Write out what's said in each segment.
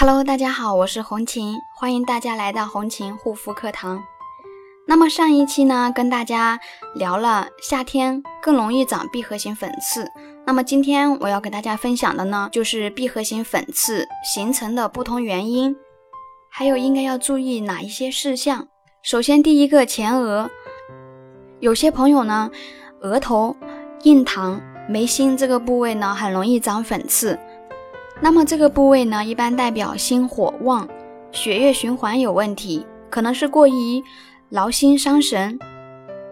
Hello，大家好，我是红琴，欢迎大家来到红琴护肤课堂。那么上一期呢，跟大家聊了夏天更容易长闭合型粉刺。那么今天我要给大家分享的呢，就是闭合型粉刺形成的不同原因，还有应该要注意哪一些事项。首先，第一个前额，有些朋友呢，额头、印堂、眉心这个部位呢，很容易长粉刺。那么这个部位呢，一般代表心火旺，血液循环有问题，可能是过于劳心伤神；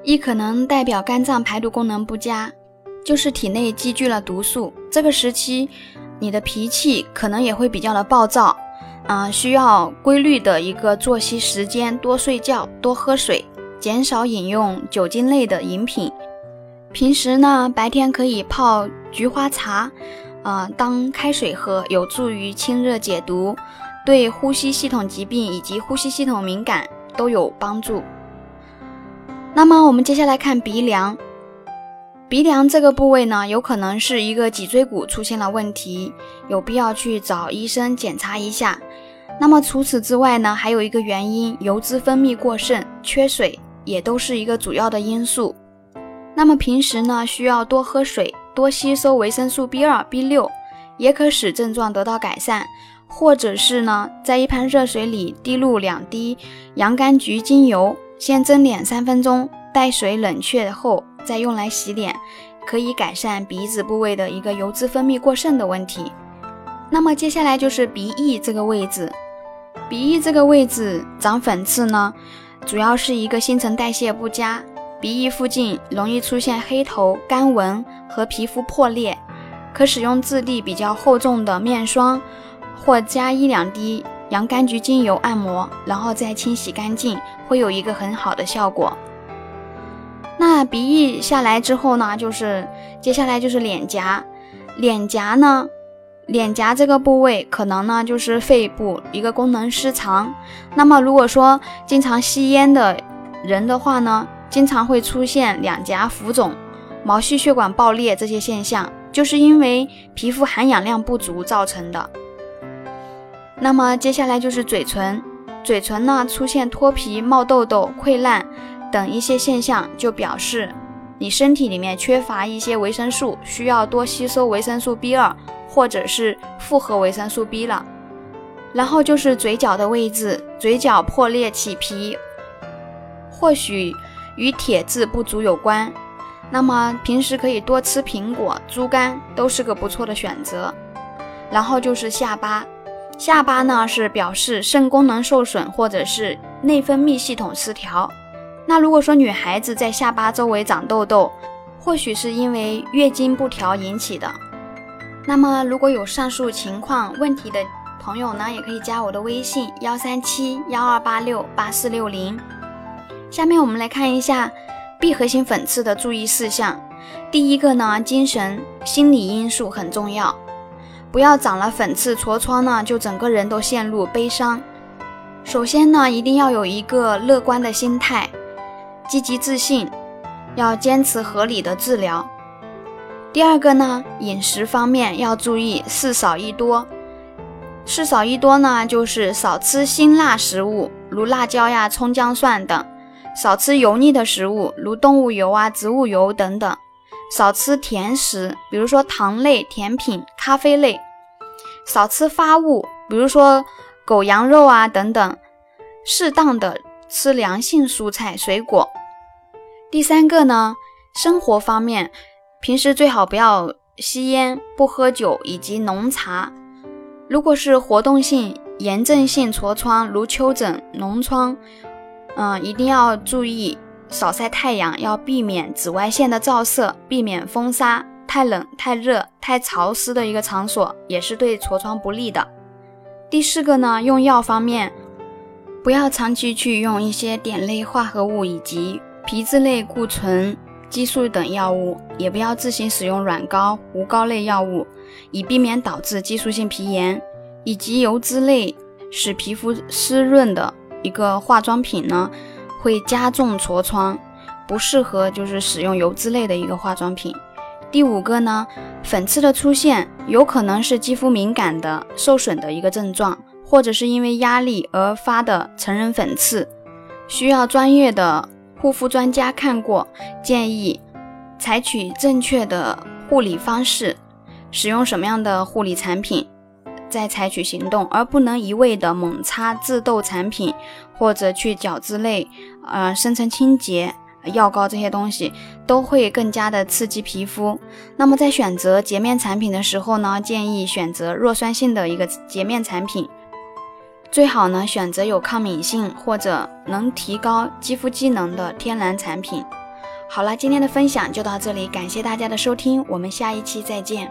亦可能代表肝脏排毒功能不佳，就是体内积聚了毒素。这个时期，你的脾气可能也会比较的暴躁，啊，需要规律的一个作息时间，多睡觉，多喝水，减少饮用酒精类的饮品。平时呢，白天可以泡菊花茶。啊，当开水喝有助于清热解毒，对呼吸系统疾病以及呼吸系统敏感都有帮助。那么我们接下来看鼻梁，鼻梁这个部位呢，有可能是一个脊椎骨出现了问题，有必要去找医生检查一下。那么除此之外呢，还有一个原因，油脂分泌过剩、缺水也都是一个主要的因素。那么平时呢，需要多喝水。多吸收维生素 B 二、B 六，也可使症状得到改善。或者是呢，在一盆热水里滴入两滴洋甘菊精油，先蒸脸三分钟，待水冷却后再用来洗脸，可以改善鼻子部位的一个油脂分泌过剩的问题。那么接下来就是鼻翼这个位置，鼻翼这个位置长粉刺呢，主要是一个新陈代谢不佳。鼻翼附近容易出现黑头、干纹和皮肤破裂，可使用质地比较厚重的面霜，或加一两滴洋甘菊精油按摩，然后再清洗干净，会有一个很好的效果。那鼻翼下来之后呢，就是接下来就是脸颊，脸颊呢，脸颊这个部位可能呢就是肺部一个功能失常。那么如果说经常吸烟的人的话呢？经常会出现两颊浮肿、毛细血管爆裂这些现象，就是因为皮肤含氧量不足造成的。那么接下来就是嘴唇，嘴唇呢出现脱皮、冒痘痘、溃烂等一些现象，就表示你身体里面缺乏一些维生素，需要多吸收维生素 B 二或者是复合维生素 B 了。然后就是嘴角的位置，嘴角破裂起皮，或许。与铁质不足有关，那么平时可以多吃苹果、猪肝，都是个不错的选择。然后就是下巴，下巴呢是表示肾功能受损或者是内分泌系统失调。那如果说女孩子在下巴周围长痘痘，或许是因为月经不调引起的。那么如果有上述情况问题的朋友呢，也可以加我的微信幺三七幺二八六八四六零。下面我们来看一下闭合型粉刺的注意事项。第一个呢，精神心理因素很重要，不要长了粉刺痤疮呢，就整个人都陷入悲伤。首先呢，一定要有一个乐观的心态，积极自信，要坚持合理的治疗。第二个呢，饮食方面要注意事少一多。事少一多呢，就是少吃辛辣食物，如辣椒呀、葱姜蒜等。少吃油腻的食物，如动物油啊、植物油等等；少吃甜食，比如说糖类、甜品、咖啡类；少吃发物，比如说狗羊肉啊等等；适当的吃凉性蔬菜水果。第三个呢，生活方面，平时最好不要吸烟、不喝酒以及浓茶。如果是活动性炎症性痤疮，如丘疹、脓疮。嗯，一定要注意少晒太阳，要避免紫外线的照射，避免风沙、太冷、太热、太潮湿的一个场所，也是对痤疮不利的。第四个呢，用药方面，不要长期去用一些碘类化合物以及皮质类固醇、激素等药物，也不要自行使用软膏、糊膏类药物，以避免导致激素性皮炎，以及油脂类使皮肤湿润的。一个化妆品呢，会加重痤疮，不适合就是使用油脂类的一个化妆品。第五个呢，粉刺的出现有可能是肌肤敏感的受损的一个症状，或者是因为压力而发的成人粉刺，需要专业的护肤专家看过，建议采取正确的护理方式，使用什么样的护理产品。再采取行动，而不能一味的猛擦自痘产品，或者去角质类、呃深层清洁药膏这些东西，都会更加的刺激皮肤。那么在选择洁面产品的时候呢，建议选择弱酸性的一个洁面产品，最好呢选择有抗敏性或者能提高肌肤机能的天然产品。好了，今天的分享就到这里，感谢大家的收听，我们下一期再见。